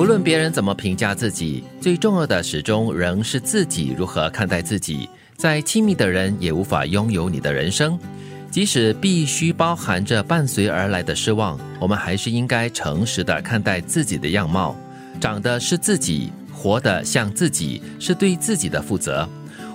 无论别人怎么评价自己，最重要的始终仍是自己如何看待自己。再亲密的人也无法拥有你的人生，即使必须包含着伴随而来的失望，我们还是应该诚实的看待自己的样貌，长得是自己，活得像自己，是对自己的负责。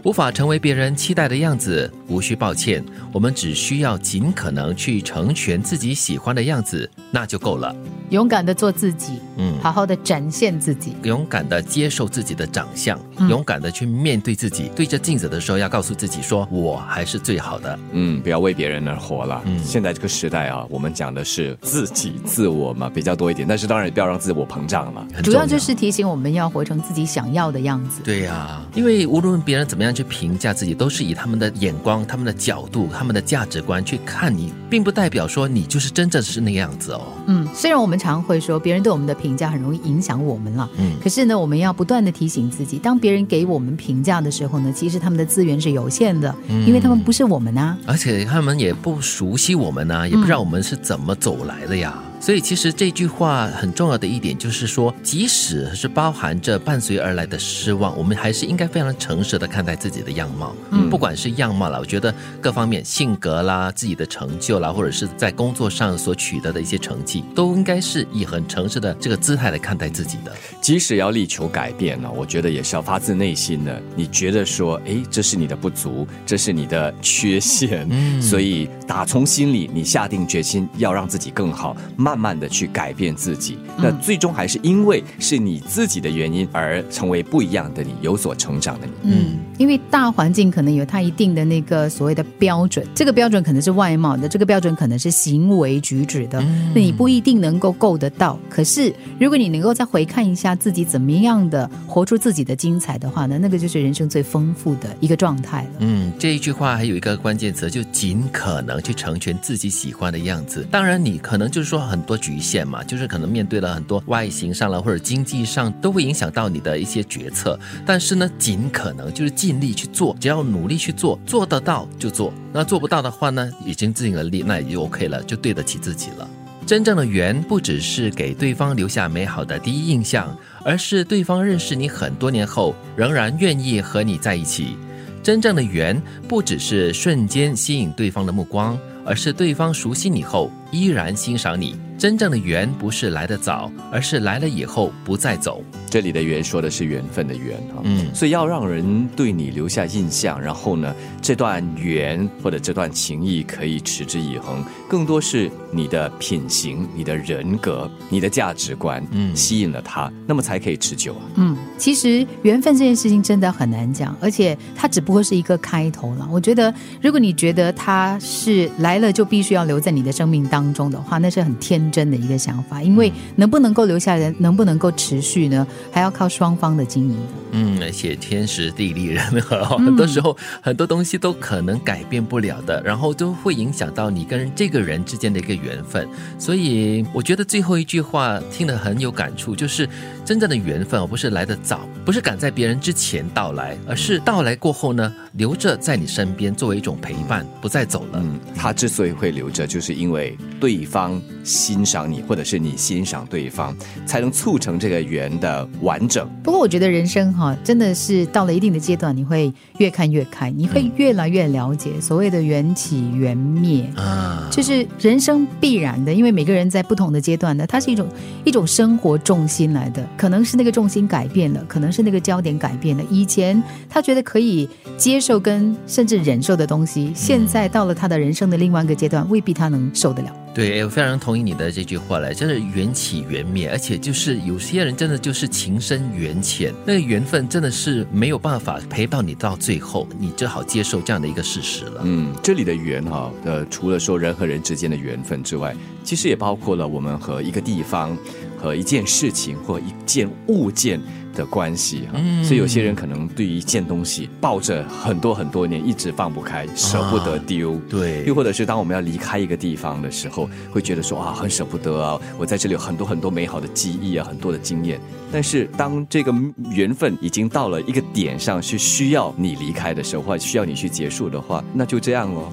无法成为别人期待的样子，无需抱歉。我们只需要尽可能去成全自己喜欢的样子，那就够了。勇敢的做自己，嗯，好好的展现自己。勇敢的接受自己的长相，勇敢的去面对自己。对着镜子的时候，要告诉自己说：“我还是最好的。”嗯，不要为别人而活了。嗯，现在这个时代啊，我们讲的是自己、自我嘛，比较多一点。但是当然也不要让自我膨胀嘛。主要就是提醒我们要活成自己想要的样子。对呀，因为无论别人怎么样去评价自己，都是以他们的眼光、他们的角度、他们的价值观去看你，并不代表说你就是真正是那个样子哦。嗯，虽然我们常会说别人对我们的评价很容易影响我们了，嗯，可是呢，我们要不断的提醒自己，当别人给我们评价的时候呢，其实他们的资源是有限的，因为他们不是我们啊，而且他们也不熟悉我们啊，也不知道我们是怎么走来的呀。所以，其实这句话很重要的一点就是说，即使是包含着伴随而来的失望，我们还是应该非常诚实的看待自己的样貌。嗯，不管是样貌啦，我觉得各方面性格啦、自己的成就啦，或者是在工作上所取得的一些成绩，都应该是以很诚实的这个姿态来看待自己的。即使要力求改变呢，我觉得也是要发自内心的。你觉得说，哎，这是你的不足，这是你的缺陷，嗯，所以打从心里你下定决心要让自己更好，慢。慢慢的去改变自己，那最终还是因为是你自己的原因而成为不一样的你，有所成长的你。嗯，因为大环境可能有它一定的那个所谓的标准，这个标准可能是外貌的，这个标准可能是行为举止的，那你不一定能够够得到。可是如果你能够再回看一下自己怎么样的活出自己的精彩的话呢，那个就是人生最丰富的一个状态了。嗯，这一句话还有一个关键词，就尽可能去成全自己喜欢的样子。当然，你可能就是说很。很多局限嘛，就是可能面对了很多外形上了或者经济上都会影响到你的一些决策，但是呢，尽可能就是尽力去做，只要努力去做，做得到就做。那做不到的话呢，已经尽了力，那也就 OK 了，就对得起自己了。真正的缘不只是给对方留下美好的第一印象，而是对方认识你很多年后仍然愿意和你在一起。真正的缘不只是瞬间吸引对方的目光，而是对方熟悉你后依然欣赏你。真正的缘不是来得早，而是来了以后不再走。这里的缘说的是缘分的缘哈，嗯，所以要让人对你留下印象，然后呢，这段缘或者这段情谊可以持之以恒，更多是你的品行、你的人格、你的价值观，嗯，吸引了他，那么才可以持久啊。嗯，其实缘分这件事情真的很难讲，而且它只不过是一个开头了。我觉得，如果你觉得他是来了就必须要留在你的生命当中的话，那是很天。真的一个想法，因为能不能够留下人，能不能够持续呢，还要靠双方的经营的。嗯，而且天时地利人和，很多时候很多东西都可能改变不了的，然后都会影响到你跟这个人之间的一个缘分。所以我觉得最后一句话听得很有感触，就是真正的缘分而不是来得早，不是赶在别人之前到来，而是到来过后呢，留着在你身边作为一种陪伴，不再走了。嗯，他之所以会留着，就是因为对方。欣赏你，或者是你欣赏对方，才能促成这个缘的完整。不过，我觉得人生哈，真的是到了一定的阶段，你会越看越开，你会越来越了解所谓的缘起缘灭啊，就是人生必然的。因为每个人在不同的阶段呢，它是一种一种生活重心来的，可能是那个重心改变了，可能是那个焦点改变了。以前他觉得可以接受跟甚至忍受的东西，现在到了他的人生的另外一个阶段，未必他能受得了。对，我非常同意你的这句话嘞，真的缘起缘灭，而且就是有些人真的就是情深缘浅，那个缘分真的是没有办法陪到你到最后，你只好接受这样的一个事实了。嗯，这里的缘哈，呃，除了说人和人之间的缘分之外，其实也包括了我们和一个地方、和一件事情或一件物件。的关系哈，所以有些人可能对于一件东西抱着很多很多年，一直放不开，舍不得丢。对，又或者是当我们要离开一个地方的时候，会觉得说啊，很舍不得啊，我在这里有很多很多美好的记忆啊，很多的经验。但是当这个缘分已经到了一个点上，是需要你离开的时候，或者需要你去结束的话，那就这样喽。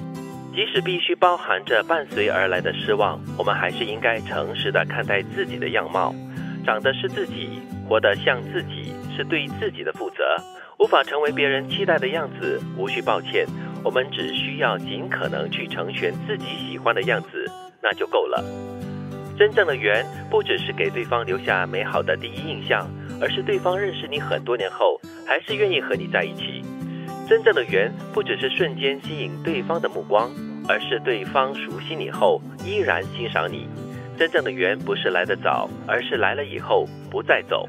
即使必须包含着伴随而来的失望，我们还是应该诚实的看待自己的样貌。长得是自己，活得像自己，是对自己的负责。无法成为别人期待的样子，无需抱歉。我们只需要尽可能去成全自己喜欢的样子，那就够了。真正的缘，不只是给对方留下美好的第一印象，而是对方认识你很多年后，还是愿意和你在一起。真正的缘，不只是瞬间吸引对方的目光，而是对方熟悉你后，依然欣赏你。真正的缘，不是来得早，而是来了以后不再走。